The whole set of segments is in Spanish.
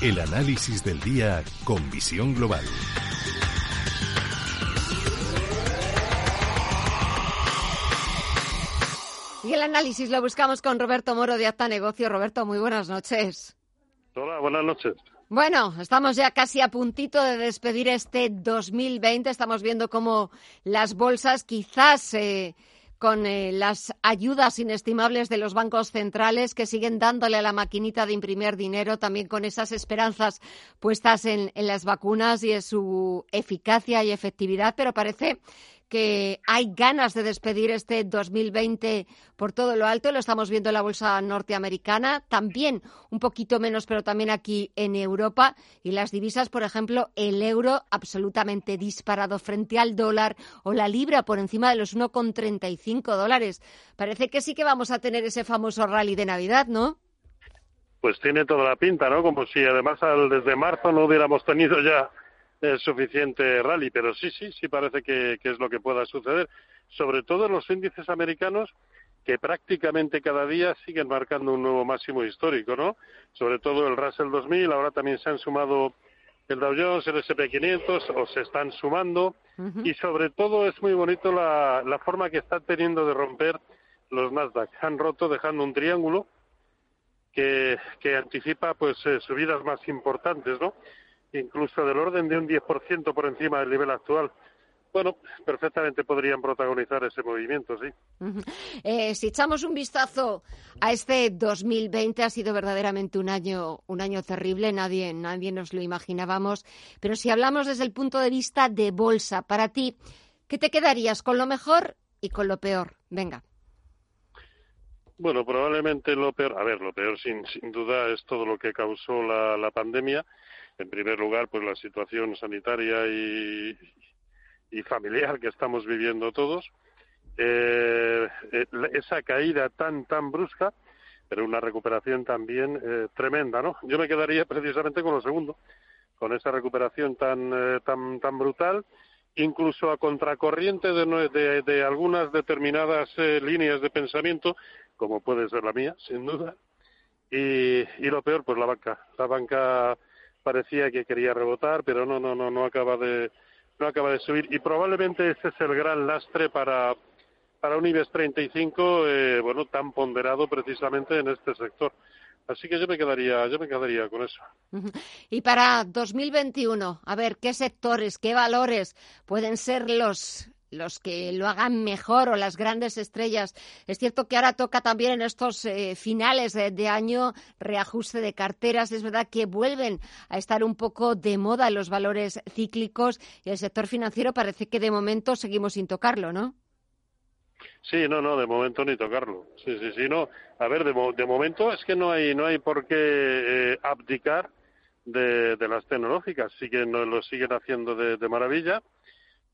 El análisis del día con visión global. Y el análisis lo buscamos con Roberto Moro de Acta Negocio. Roberto, muy buenas noches. Hola, buenas noches. Bueno, estamos ya casi a puntito de despedir este 2020. Estamos viendo cómo las bolsas quizás eh, con eh, las ayudas inestimables de los bancos centrales que siguen dándole a la maquinita de imprimir dinero, también con esas esperanzas puestas en, en las vacunas y en su eficacia y efectividad, pero parece que hay ganas de despedir este 2020 por todo lo alto. Lo estamos viendo en la bolsa norteamericana, también un poquito menos, pero también aquí en Europa. Y las divisas, por ejemplo, el euro absolutamente disparado frente al dólar o la libra por encima de los 1,35 dólares. Parece que sí que vamos a tener ese famoso rally de Navidad, ¿no? Pues tiene toda la pinta, ¿no? Como si además desde marzo no hubiéramos tenido ya es suficiente rally, pero sí, sí, sí parece que, es lo que pueda suceder. Sobre todo en los índices americanos, que prácticamente cada día siguen marcando un nuevo máximo histórico, ¿no? Sobre todo el Russell 2000, ahora también se han sumado el Dow Jones, el S&P 500, o se están sumando, y sobre todo es muy bonito la, la forma que están teniendo de romper los Nasdaq. Han roto dejando un triángulo que, que anticipa pues eh, subidas más importantes, ¿no? Incluso del orden de un 10% por encima del nivel actual. Bueno, perfectamente podrían protagonizar ese movimiento, sí. Eh, si echamos un vistazo a este 2020, ha sido verdaderamente un año, un año terrible, nadie, nadie nos lo imaginábamos. Pero si hablamos desde el punto de vista de bolsa, para ti, ¿qué te quedarías con lo mejor y con lo peor? Venga. Bueno, probablemente lo peor, a ver, lo peor sin, sin duda es todo lo que causó la, la pandemia en primer lugar, pues la situación sanitaria y, familiar que estamos viviendo todos. Eh, eh, esa caída tan, tan brusca, pero una recuperación también eh, tremenda, ¿no? Yo me quedaría precisamente con lo segundo, con esa recuperación tan, tan, tan brutal, incluso a contracorriente de, de algunas determinadas líneas de pensamiento, como puede ser la mía, sin duda. Y, y lo peor, pues la banca. La banca parecía que quería rebotar, pero no, no, no, no acaba de, no acaba de subir. Y probablemente ese es el gran lastre para, para un IBEX 35, eh, bueno, tan ponderado precisamente en este sector. Así que yo me quedaría, yo me quedaría con eso. Y para 2021, a ver, ¿qué sectores, qué valores pueden ser los los que lo hagan mejor o las grandes estrellas. Es cierto que ahora toca también en estos eh, finales de, año reajuste de carteras. Es verdad que vuelven a estar un poco de moda los valores cíclicos y el sector financiero parece que de momento seguimos sin tocarlo, ¿no? Sí, no, no, de momento ni tocarlo. Sí, sí, sí, no. A ver, de, de momento es que no hay, no hay por qué eh, abdicar de, las tecnológicas. Siguen, lo siguen haciendo de maravilla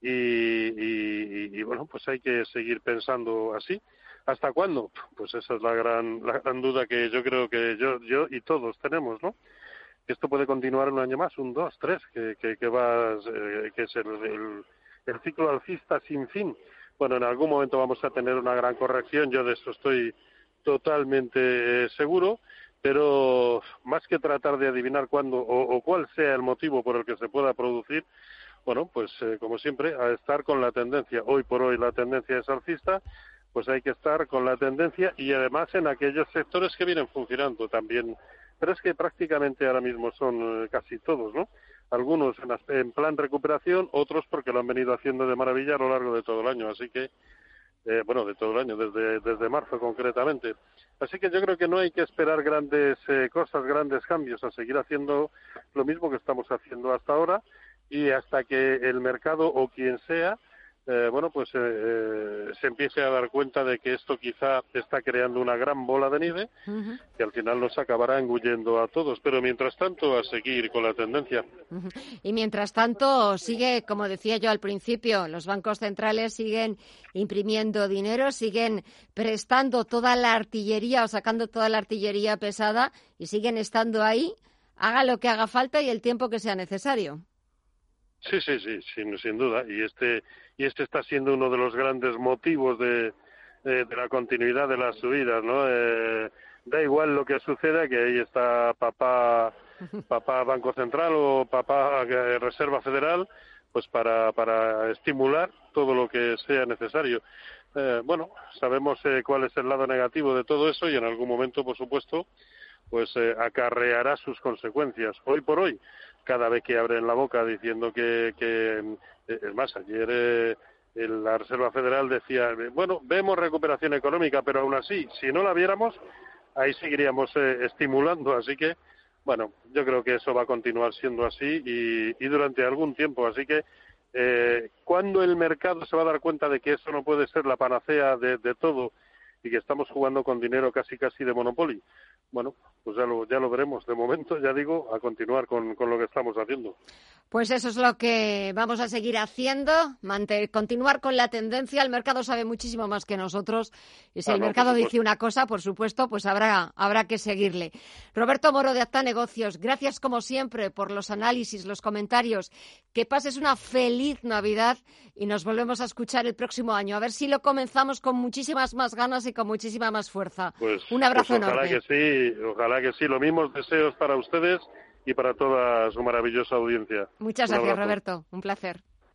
y, bueno, pues hay que seguir pensando así. ¿Hasta cuándo? Pues esa es la gran, la gran duda que yo creo que yo, yo y todos tenemos, ¿no? Esto puede continuar un año más, un dos, tres, que, que, va, eh, que es el, el, ciclo alcista sin fin. Bueno, en algún momento vamos a tener una gran corrección, yo de eso estoy totalmente eh, seguro, pero más que tratar de adivinar cuándo o, cuál sea el motivo por el que se pueda producir, bueno, pues eh, como siempre, a estar con la tendencia. Hoy por hoy la tendencia es alcista, pues hay que estar con la tendencia y además en aquellos sectores que vienen funcionando también. Pero es que prácticamente ahora mismo son eh, casi todos, ¿no? Algunos en, en, plan recuperación, otros porque lo han venido haciendo de maravilla a lo largo de todo el año. Así que, eh, bueno, de todo el año, desde, desde marzo concretamente. Así que yo creo que no hay que esperar grandes cosas, grandes cambios, a seguir haciendo lo mismo que estamos haciendo hasta ahora y hasta que el mercado o quien sea eh, bueno, pues eh, eh, se empiece a dar cuenta de que esto quizá está creando una gran bola de nieve que al final nos acabará engullendo a todos. Pero mientras tanto, a seguir con la tendencia. Y mientras tanto, sigue, como decía yo al principio, los bancos centrales siguen imprimiendo dinero, siguen prestando toda la artillería o sacando toda la artillería pesada y siguen estando ahí, haga lo que haga falta y el tiempo que sea necesario. Sí, sí, sí, sin, sin duda. Y este, y este está siendo uno de los grandes motivos de, de, la continuidad de las subidas, ¿no? Eh, da igual lo que suceda, que ahí está papá papá Banco Central o papá eh, Reserva Federal, pues para, para estimular todo lo que sea necesario. Eh, bueno, sabemos eh, cuál es el lado negativo de todo eso y en algún momento, por supuesto, pues eh, acarreará sus consecuencias. Hoy por hoy, cada vez que abren la boca diciendo que, que es más, ayer la Reserva Federal decía, bueno, vemos recuperación económica, pero aún así, si no la viéramos, ahí seguiríamos estimulando. Así que, bueno, yo creo que eso va a continuar siendo así y, y durante algún tiempo. Así que eh, ¿Cuándo el mercado se va a dar cuenta de que eso no puede ser la panacea de, de todo y que estamos jugando con dinero casi casi de monopolio? Bueno, pues ya lo, ya lo veremos. De momento, ya digo, a continuar con, con lo que estamos haciendo. Pues eso es lo que vamos a seguir haciendo, continuar con la tendencia. El mercado sabe muchísimo más que nosotros y si ah, el mercado dice una cosa, por supuesto, pues habrá, habrá que seguirle. Roberto Moro de Acta Negocios, gracias como siempre por los análisis, los comentarios. Que pases una feliz Navidad y nos volvemos a escuchar el próximo año. A ver si lo comenzamos con muchísimas más ganas y con muchísima más fuerza. Pues, Un abrazo pues ojalá que sí, ojalá que sí. Lo mismo deseos para ustedes y para toda su maravillosa audiencia. Muchas gracias, Roberto. Un placer.